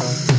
Bye.